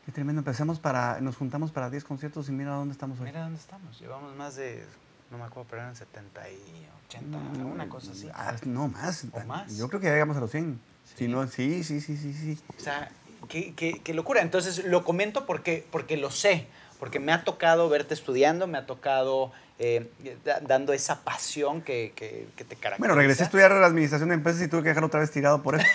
Qué tremendo. Empezamos para, nos juntamos para 10 conciertos y mira dónde estamos hoy. Mira dónde estamos. Llevamos más de, no me acuerdo, pero eran 70 y 80, No, una cosa así. ah, no, más. ¿O más? Yo creo que ya llegamos a los 100. Sí. Si no, sí, sí, sí, sí, sí. O sea, qué, qué- qué locura. Entonces lo comento porque, porque lo sé, porque me ha tocado verte estudiando, me ha tocado eh, da- dando esa pasión que, que- que te caracteriza. Bueno, regresé a estudiar la administración de empresas y tuve que dejar otra vez tirado por eso.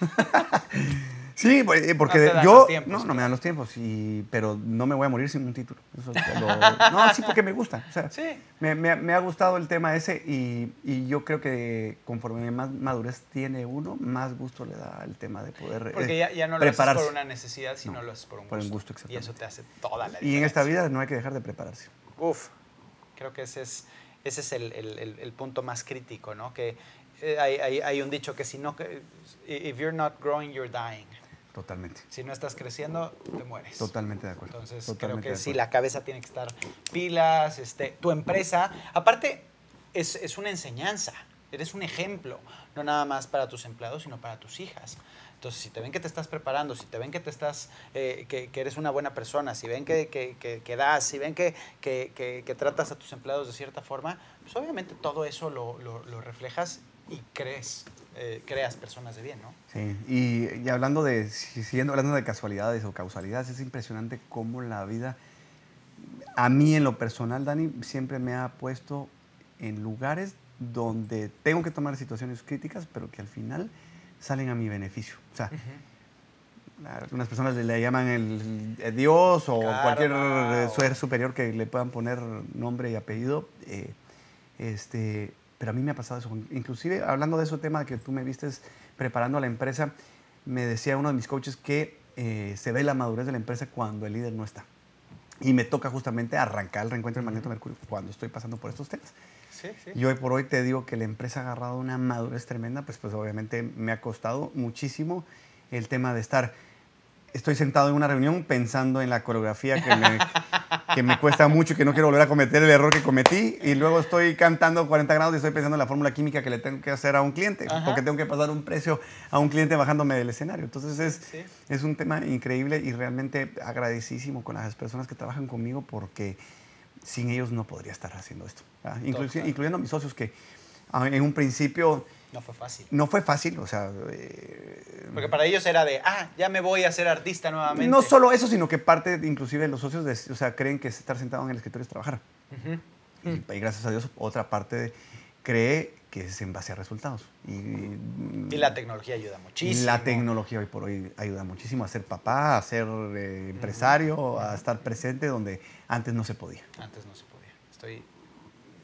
Sí, pues, eh, porque No yo. tiempos, no, no me claro. dan los tiempos, y, pero no me voy a morir sin un título. Eso te lo- no, sí, porque me gusta. O sea, Sí. me, me- me ha gustado el tema ese y, y yo creo que conforme más madurez tiene uno, más gusto le da el tema de poder Porque eh, ya, ya no lo prepararse. haces por una necesidad, sino No, lo haces por un por gusto. un gusto, y eso te hace toda la diferencia. Y en esta vida no hay que dejar de prepararse. Uf, creo que ese es, ese es el, el- el- el punto más crítico, ¿no? Que eh, hay, hay- hay un dicho que si no, que- if you're not growing, you're dying. Totalmente. Si no estás creciendo, te mueres. Totalmente de acuerdo. Entonces Totalmente creo que sí, la cabeza tiene que estar pilas, este, tu empresa. Aparte, es, es una enseñanza, eres un ejemplo, no nada más para tus empleados, sino para tus hijas. Entonces, si te ven que te estás preparando, si te ven que te estás, eh, que, que eres una buena persona, si ven que, que- que- que das, si ven que, que- que- que tratas a tus empleados de cierta forma, pues obviamente todo eso lo, lo- lo reflejas y crees, eh, creas personas de bien, ¿no? Sí, y, y hablando de, si- siguiendo hablando de casualidades o causalidades, es impresionante cómo la vida, a mí en lo personal, Dani, siempre me ha puesto en lugares donde tengo que tomar situaciones críticas, pero que al final salen a mi beneficio. O sea, algunas personas le, le llaman el, el Dios o cualquier ser superior que le puedan poner nombre y apellido. eh, este, pero a mí me ha pasado eso. Inclusive, hablando de ese tema que tú me vistes preparando a la empresa, me decía uno de mis coaches que eh, se ve la madurez de la empresa cuando el líder no está. Y me toca justamente arrancar el reencuentro del Magneto Mercurio cuando estoy pasando por estos temas. Sí, sí. Y hoy por hoy te digo que la empresa ha agarrado una madurez tremenda, pues, pues obviamente me ha costado muchísimo el tema de estar, estoy sentado en una reunión pensando en la coreografía que me, que me cuesta mucho y que no quiero volver a cometer el error que cometí, y luego estoy cantando 40 grados y estoy pensando en la fórmula química que le tengo que hacer a un cliente, Ajá. porque tengo que pasar un precio a un cliente bajándome del escenario. Entonces es, Sí. es un tema increíble y realmente agradecidísimo con las personas que trabajan conmigo porque sin ellos no podría estar haciendo esto. incluyendo a mis socios que ah, en un principio No fue fácil. no fue fácil, o sea... eh, Porque para ellos era de, ah, ya me voy a ser artista nuevamente. no solo eso, sino que parte, de- inclusive los socios, de- o sea, creen que estar sentado en el escritorio es trabajar. Y, y gracias a Dios, otra parte cree que es en base a resultados. Y, Y la tecnología ayuda muchísimo. La tecnología hoy por hoy ayuda muchísimo a ser papá, a ser eh, empresario, a estar presente donde antes no se podía. Antes no se podía. Estoy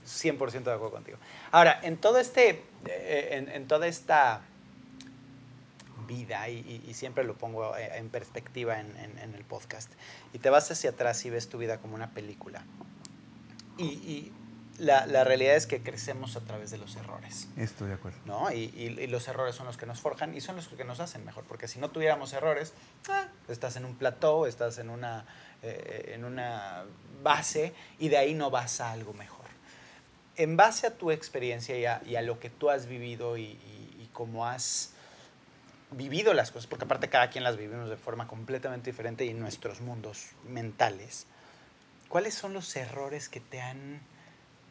100% de acuerdo contigo. Ahora, en todo este, eh, en, en toda esta vida, y, y- siempre lo pongo eh, en perspectiva en, en- en el podcast, y te vas hacia atrás y ves tu vida como una película. Y, y la, la realidad es que crecemos a través de los errores. Estoy de acuerdo. ¿no? Y, y- y los errores son los que nos forjan y son los que nos hacen mejor, porque si no tuviéramos errores, ah, estás en un plató, estás en una, eh, en una base y de ahí no vas a algo mejor. En base a tu experiencia y a, y a lo que tú has vivido y, y- y cómo has vivido las cosas, porque aparte cada quien las vivimos de forma completamente diferente y en nuestros mundos mentales, ¿cuáles son los errores que te han,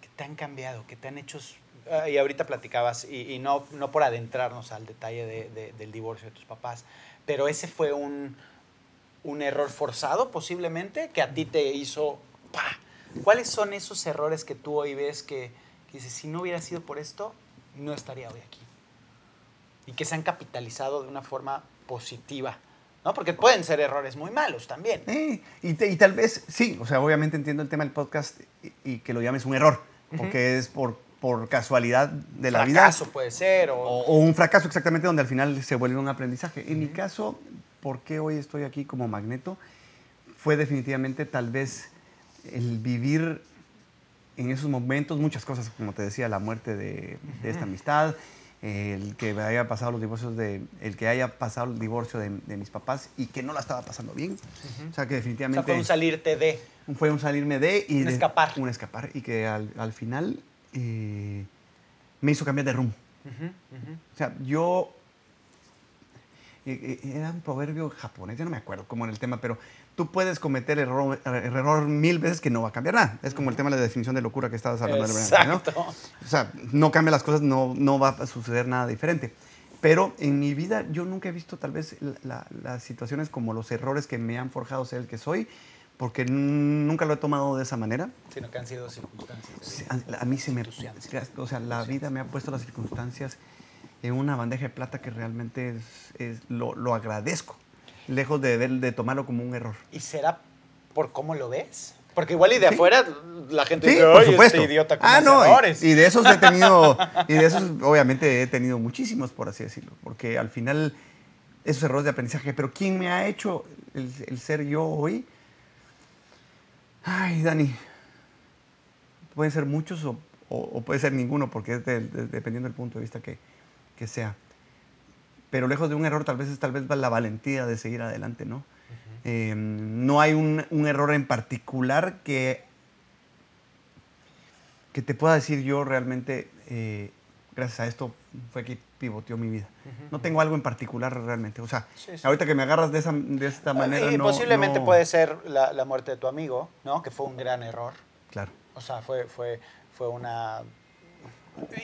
que te han cambiado, que te han hecho... ah, y ahorita platicabas, y, no, no por adentrarnos al detalle de- de- del divorcio de tus papás, pero ese fue un, un error forzado posiblemente que a ti te hizo... ¡pa! ¿Cuáles son esos errores que tú hoy ves que, que dices, si no hubiera sido por esto, no estaría hoy aquí? Y que se han capitalizado de una forma positiva, ¿no? Porque pueden ser errores muy malos también. Y, te- y tal vez, sí, o sea, obviamente entiendo el tema del podcast y, y que lo llames un error, porque es por, por casualidad de la vida. Fracaso puede ser, o... O, o un fracaso exactamente donde al final se vuelve un aprendizaje. En mi caso, ¿por qué hoy estoy aquí como magneto? Fue definitivamente tal vez el vivir en esos momentos muchas cosas, como te decía, la muerte de, de esta amistad, el que haya pasado los divorcios de, el que haya pasado el divorcio de, de mis papás y que no la estaba pasando bien. O sea que o definitivamente sea, fue un salirte de... fue un salirme de y Un de- escapar. un escapar y que al, al final eh, me hizo cambiar de rumbo. O sea, yo. eh, eh, Era un proverbio japonés, ya no me acuerdo cómo era el tema, pero tú puedes cometer error, er- error mil veces que no va a cambiar nada. Es como el tema de la definición de locura que estabas hablando. la ¿no? Exacto. O sea, no cambia las cosas, no, no va a suceder nada diferente. Pero en mi vida yo nunca he visto tal vez la- la- las situaciones como los errores que me han forjado ser el que soy, porque nunca lo he tomado de esa manera. Sino que han sido circunstancias. A, a mí se me... O sea, la vida me ha puesto las circunstancias en una bandeja de plata que realmente es, es- lo, lo agradezco. Lejos de, de tomarlo como un error. ¿Y será por cómo lo ves? Porque igual y de Sí. afuera la gente Sí, dice, por "Ay, supuesto. este idiota con ah, no, y, y de esos he tenido, y de esos obviamente he tenido muchísimos, por así decirlo, porque al final esos errores de aprendizaje, pero ¿quién me ha hecho el, el ser yo hoy? Ay, Dani, pueden ser muchos o, o- o puede ser ninguno, porque es de- de- dependiendo del punto de vista que, que sea. Pero lejos de un error, tal vez es tal vez la valentía de seguir adelante, ¿no? Eh, no hay un, un error en particular que, que te pueda decir yo realmente, eh, gracias a esto fue que pivoteó mi vida. No tengo algo en particular realmente. O sea, Sí, sí. ahorita que me agarras de, esa, de esta manera, y no... posiblemente no- puede ser la, la muerte de tu amigo, ¿no? Que fue un gran error. Claro. O sea, fue, fue, fue una...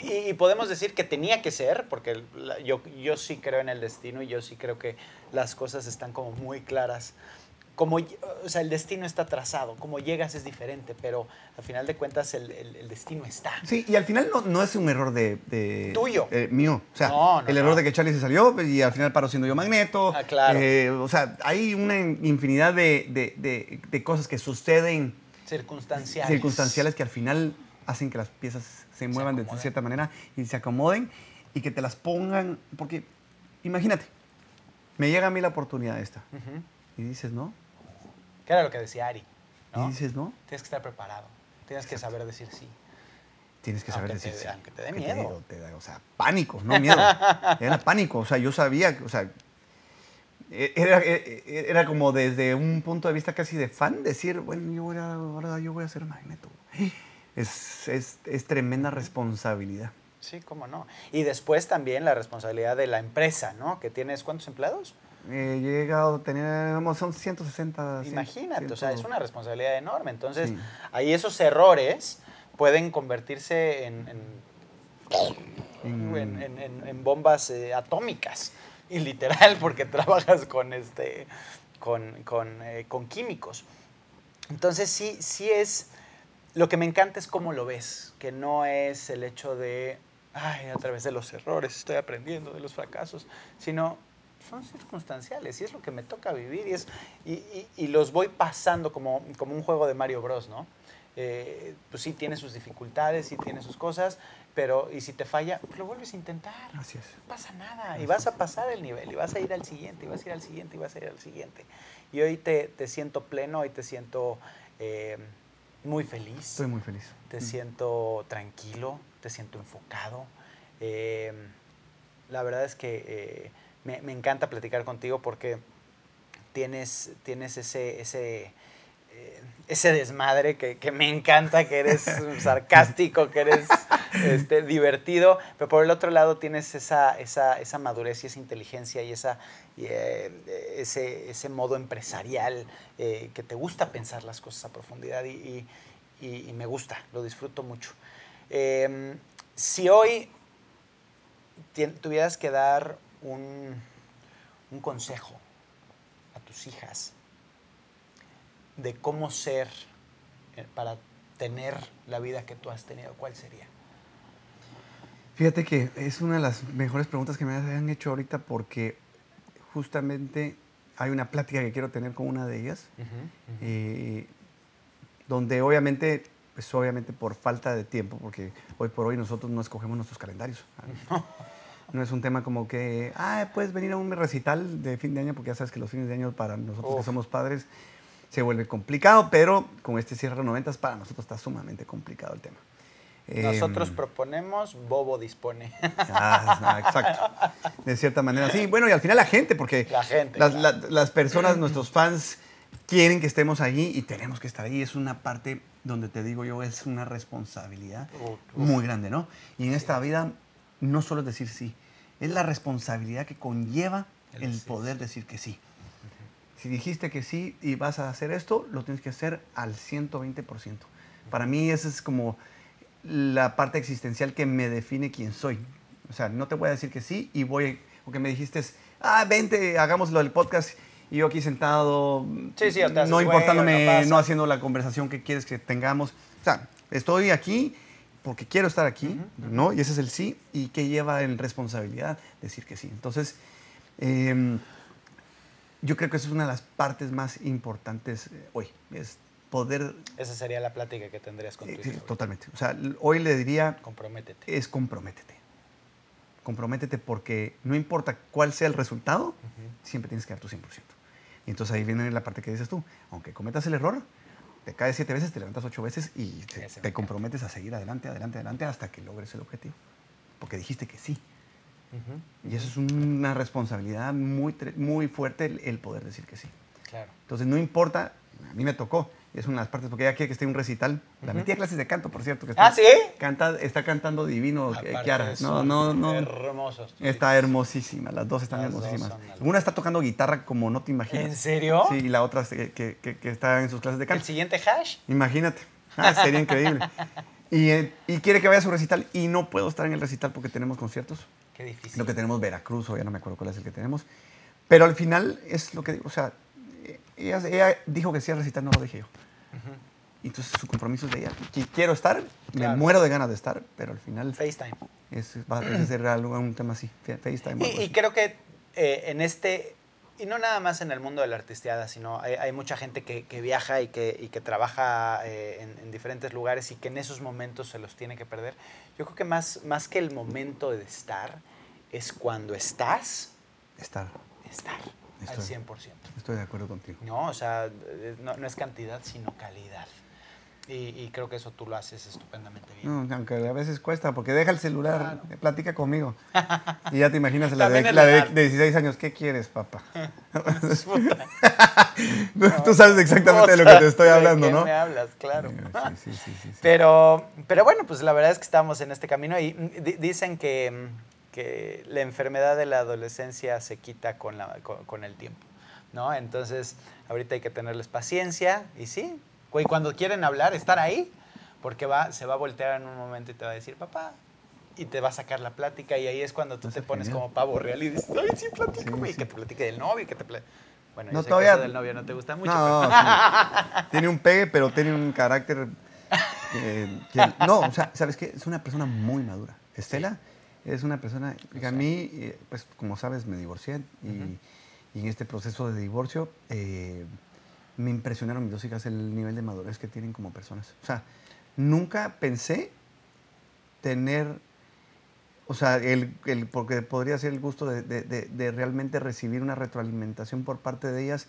Y, y podemos decir que tenía que ser, porque la- yo, yo sí creo en el destino y yo sí creo que las cosas están como muy claras. Como, o sea, el destino está trazado, como llegas es diferente, pero al final de cuentas el, el- el destino está. Sí, y al final no, no es un error de... de- Tuyo. eh, mío. O sea, No, no, el error de que Charlie se salió y al final paro siendo yo Magneto. Ah, claro. Eh, o sea, hay una infinidad de- de- de cosas que suceden Circunstanciales. circunstanciales que al final hacen que las piezas se muevan de cierta manera y se acomoden y que te las pongan. Porque, imagínate, me llega a mí la oportunidad esta y dices no, Que era lo que decía Ari. y dices no, Tienes que estar preparado. Tienes que saber decir sí. tienes que saber Aunque decir sí. aunque te dé miedo. te da- o sea, pánico, no miedo. Era pánico, o sea, yo sabía, o sea, e- era, e- era como desde un punto de vista casi de fan decir, bueno, yo voy a, ahora yo voy a ser magneto. Es, es, es tremenda responsabilidad. Sí, cómo no. Y después también la responsabilidad de la empresa, ¿no? Que tienes, ¿cuántos empleados? Eh, he llegado a tener, vamos, son 160. cien- Imagínate, o sea, es una responsabilidad enorme. Entonces, Sí. ahí esos errores pueden convertirse en, en, Mm. en- en- en- en bombas eh, atómicas. Y literal, porque trabajas con, este, con, con, eh, con químicos. Entonces, sí, sí es... Lo que me encanta es cómo lo ves, que no es el hecho de, ay, a través de los errores estoy aprendiendo, de los fracasos, sino son circunstanciales y es lo que me toca vivir y, es, y, y- y los voy pasando como, como un juego de Mario Bros, ¿no? Eh, pues sí tiene sus dificultades, sí tiene sus cosas, pero y si te falla, pues lo vuelves a intentar. Así es. No pasa nada. Y vas a pasar el nivel, y vas a ir al siguiente, y vas a ir al siguiente, y vas a ir al siguiente. Y hoy te, te siento pleno, hoy te siento eh, muy feliz, Estoy muy feliz. te Mm. siento tranquilo, te siento enfocado. Eh, la verdad es que eh, me, me encanta platicar contigo porque tienes, tienes ese, ese, eh, ese desmadre que, que me encanta, que eres sarcástico, que eres este, divertido, pero por el otro lado tienes esa, esa, esa madurez y esa inteligencia y esa, y, eh, ese, ese modo empresarial eh, que te gusta pensar las cosas a profundidad y, y- me gusta, lo disfruto mucho. Eh, si hoy tuvieras que dar un, un consejo a tus hijas de cómo ser eh, para tener la vida que tú has tenido, ¿cuál sería? Fíjate que es una de las mejores preguntas que me han hecho ahorita porque justamente hay una plática que quiero tener con una de ellas, eh, donde obviamente, pues obviamente por falta de tiempo, porque hoy por hoy nosotros no escogemos nuestros calendarios. No es un tema como que, ah, puedes venir a un recital de fin de año, porque ya sabes que los fines de año para nosotros que somos padres se vuelve complicado, pero con este cierre de noventas para nosotros está sumamente complicado el tema. Nosotros Em, proponemos, Bobo dispone. Ah, ah, exacto. De cierta manera, sí. Bueno, y al final la gente, porque La gente, las, claro. la- las personas, nuestros fans, quieren que estemos ahí y tenemos que estar ahí. Es una parte donde te digo yo, es una responsabilidad muy grande, ¿no? Y en esta vida no solo es decir sí, es la responsabilidad que conlleva El poder decir que sí. Si dijiste que sí y vas a hacer esto, lo tienes que hacer al 120%. Para mí esa es como la parte existencial que me define quién soy. O sea, no te voy a decir que sí y voy, porque me dijiste, ah, vente, hagámoslo del podcast y yo aquí sentado, Sí, sí, no importándome, no haciendo la conversación que quieres que tengamos. O sea, estoy aquí porque quiero estar aquí, ¿no? Y ese es el sí, y que lleva en responsabilidad decir que sí. Entonces, em, yo creo que esa es una de las partes más importantes eh, hoy, es poder... Esa sería la plática que tendrías con tu eh, sí, hijo. totalmente. O sea, hoy le diría, Comprométete. es comprométete. Comprométete porque no importa cuál sea el resultado, Ujú. siempre tienes que dar tu 100%. Y entonces ahí viene la parte que dices tú, aunque cometas el error, te caes siete veces, te levantas ocho veces y te, te comprometes a seguir adelante, adelante, adelante hasta que logres el objetivo. Porque dijiste que sí. Ujú. Y eso es una responsabilidad muy, muy fuerte el, el poder decir que sí. Claro. Entonces no importa, a mí me tocó, es una de las partes, porque ella quiere que esté en un recital. La Ujú. metí a clases de canto, por cierto. Que ¿Ah, está, sí? Canta, está cantando divino, eh, Aparte Kiara. No, no, no. Hermosos. Está hermosísima, las dos están Las dos hermosísimas. hermosas. Una está tocando guitarra como no te imaginas. ¿En serio? Sí, y la otra que, que- que- está en sus clases de ¿El canto. siguiente hash? Imagínate. Ah, sería increíble. Y, eh, y quiere que vaya a su recital y no puedo estar en el recital porque tenemos conciertos. Qué difícil. Creo que tenemos Veracruz o ya no me acuerdo cuál es el que tenemos. Pero al final es lo que digo, o sea, ella, ella dijo que sí al recital, no lo dije yo. Ujú. Y entonces su compromiso es de ella. Quiero estar, Claro. me muero de ganas de estar, pero al final FaceTime. es, va a ser un tema así, Fa- FaceTime. Y, y creo que eh, en este, y no nada más en el mundo de la artisteada, sino hay, hay mucha gente que, que viaja y que, y que trabaja eh, en, en diferentes lugares y que en esos momentos se los tiene que perder. Yo creo que más, más que el momento de estar, es cuando estás, Estar, estar al Estoy. 100%. estoy de acuerdo contigo. No, o sea, eh, no, no es cantidad, sino calidad. Y, y creo que eso tú lo haces estupendamente bien. No, aunque a veces cuesta, porque deja el celular, Claro. eh, platica conmigo. Y ya te imaginas la de, la de, legal. de 16 años, ¿qué quieres, papá? Puta. Tú sabes exactamente de lo que te estoy ¿De hablando, qué ¿no? me hablas? Claro. Sí, sí, sí. Pero, pero bueno, pues la verdad es que estamos en este camino y di- dicen que, mm, que la enfermedad de la adolescencia se quita con, la, con, con el tiempo, ¿no? Entonces, ahorita hay que tenerles paciencia y sí, güey, cuando quieren hablar, estar ahí, porque va, se va a voltear en un momento y te va a decir, papá, y te va a sacar la plática y ahí es cuando tú Eso te es pones genial. como pavo real y dices, ay, sí, platícame, Sí, y que te platique del novio, y que te pla- Bueno, yo No, sé todavía- que eso del novio no te gusta mucho. No, pero- no, sí. Tiene un pegue, pero tiene un carácter que, que- no, o sea, ¿sabes qué? Es una persona muy madura. Estela es una persona que a mí, eh, pues como sabes, me divorcié y, en este proceso de divorcio eh, me impresionaron mis dos hijas el nivel de madurez que tienen como personas. O sea, nunca pensé tener, o sea, el, el- porque podría ser el gusto de, de- de- de realmente recibir una retroalimentación por parte de ellas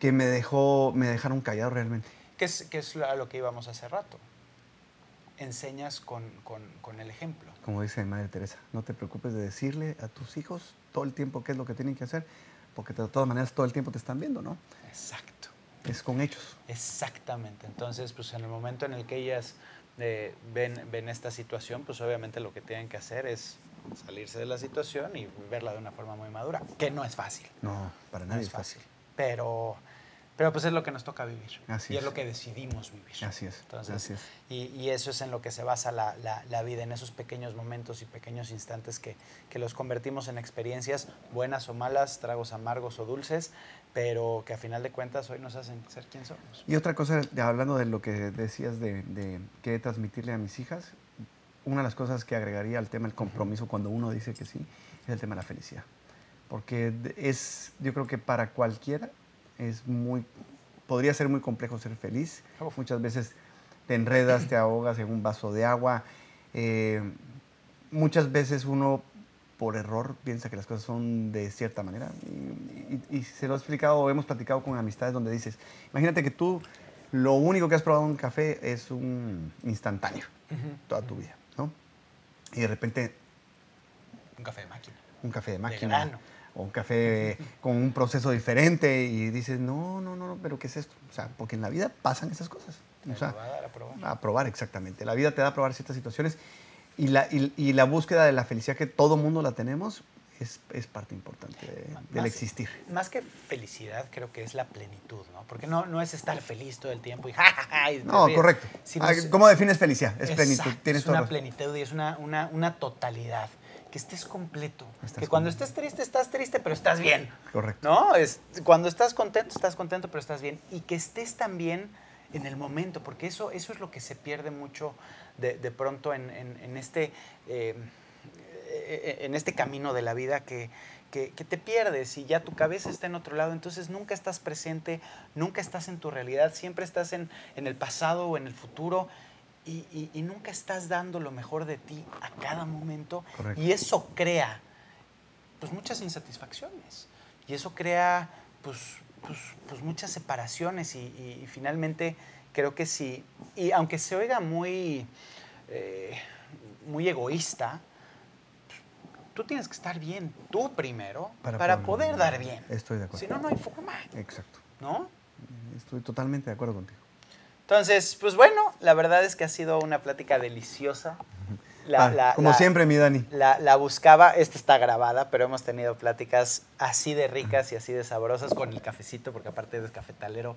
que me dejó, me dejaron callado realmente. ¿Qué es, qué es a lo que íbamos hace rato? Enseñas con, con- con el ejemplo. Como dice Madre Teresa, no te preocupes de decirle a tus hijos todo el tiempo qué es lo que tienen que hacer, porque de todas maneras todo el tiempo te están viendo, ¿no? Exacto. Es con hechos. Exactamente. Entonces, pues en el momento en el que ellas eh, ven, ven esta situación, pues obviamente lo que tienen que hacer es salirse de la situación y verla de una forma muy madura, que no es fácil. No, para No nadie es es fácil. Pero, pero pues es lo que nos toca vivir. Así y es. es. lo que decidimos vivir. Así es, Entonces, así es. Y, y eso es en lo que se basa la, la- la vida, en esos pequeños momentos y pequeños instantes que, que los convertimos en experiencias buenas o malas, tragos amargos o dulces, pero que a final de cuentas hoy nos hacen ser quien somos. Y otra cosa, hablando de lo que decías de, de qué transmitirle a mis hijas, una de las cosas que agregaría al tema del compromiso cuando uno dice que sí, es el tema de la felicidad. Porque es, yo creo que para cualquiera es muy, podría ser muy complejo ser feliz. Muchas veces te enredas, te ahogas en un vaso de agua. eh, muchas veces uno por error piensa que las cosas son de cierta manera. Y, y- y se lo he explicado, o hemos platicado con amistades donde dices, imagínate que tú lo único que has probado en un café es un instantáneo toda tu vida, ¿no? Y de repente Un café de máquina. un café de De máquina grano. O un café con un proceso diferente y dices, no, no, no, no, pero ¿qué es esto? O sea, porque en la vida pasan esas cosas. O sea, va a dar a probar. a probar, exactamente. La vida te da a probar ciertas situaciones y la, y, y la búsqueda de la felicidad que todo mundo la tenemos es, es parte importante de- del Más- existir. Más que felicidad, creo que es la plenitud, ¿no? Porque no, no es estar feliz todo el tiempo y ja, ja, ja, y No, ríes, correcto. sino Ah, es- ¿Cómo defines felicidad? Es plenitud. Exacto, Tienes es una plenitud y es una, una, una totalidad. Que estés completo. Estás que cuando estés triste, estás triste, pero estás bien. Correcto. ¿No? Es, cuando estás contento, estás contento, pero estás bien. Y que estés también en el momento, porque eso, eso es lo que se pierde mucho de, de pronto en, en- en este, eh, en este camino de la vida que, que, te pierdes y ya tu cabeza está en otro lado, entonces nunca estás presente, nunca estás en tu realidad, siempre estás en, en el pasado o en el futuro y, y, nunca estás dando lo mejor de ti a cada momento y eso crea pues muchas insatisfacciones y eso crea pues, pues, pues muchas separaciones y, finalmente creo que sí, y aunque se oiga muy, eh, muy egoísta, tú tienes que estar bien tú primero para, poder, dar bien. Estoy de acuerdo. Si no, no hay forma. Exacto. ¿No? Estoy totalmente de acuerdo contigo. Entonces, pues bueno, la verdad es que ha sido una plática deliciosa. Ah, como siempre, mi Dani. La, buscaba, esta está grabada, pero hemos tenido pláticas así de ricas y así de sabrosas con el cafecito, porque aparte eres cafetalero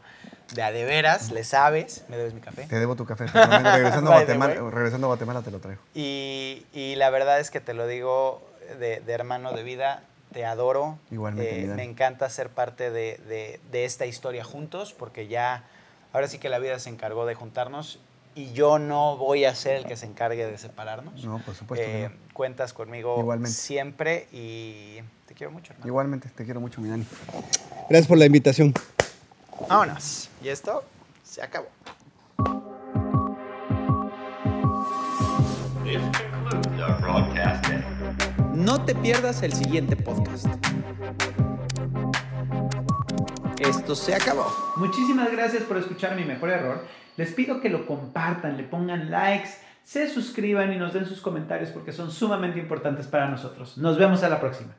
de a de veras, le sabes, me debes mi café. Te debo tu café, regresando, a Guatemala, regresando a Guatemala te lo traigo. Y, y la verdad es que te lo digo de, hermano de vida, te adoro. Igualmente. Eh, me encanta ser parte de, esta historia juntos, porque ya, ahora sí que la vida se encargó de juntarnos y yo no voy a ser el que se encargue de separarnos. No, por supuesto. Eh, cuentas conmigo siempre y te quiero mucho. Hermano. Igualmente, te quiero mucho, mi Dani. Gracias por la invitación. Vámonos. Y esto se acabó. No te pierdas el siguiente podcast. Esto se acabó. Muchísimas gracias por escuchar mi mejor error. Les pido que lo compartan, le pongan likes, se suscriban y nos den sus comentarios porque son sumamente importantes para nosotros. Nos vemos a la próxima.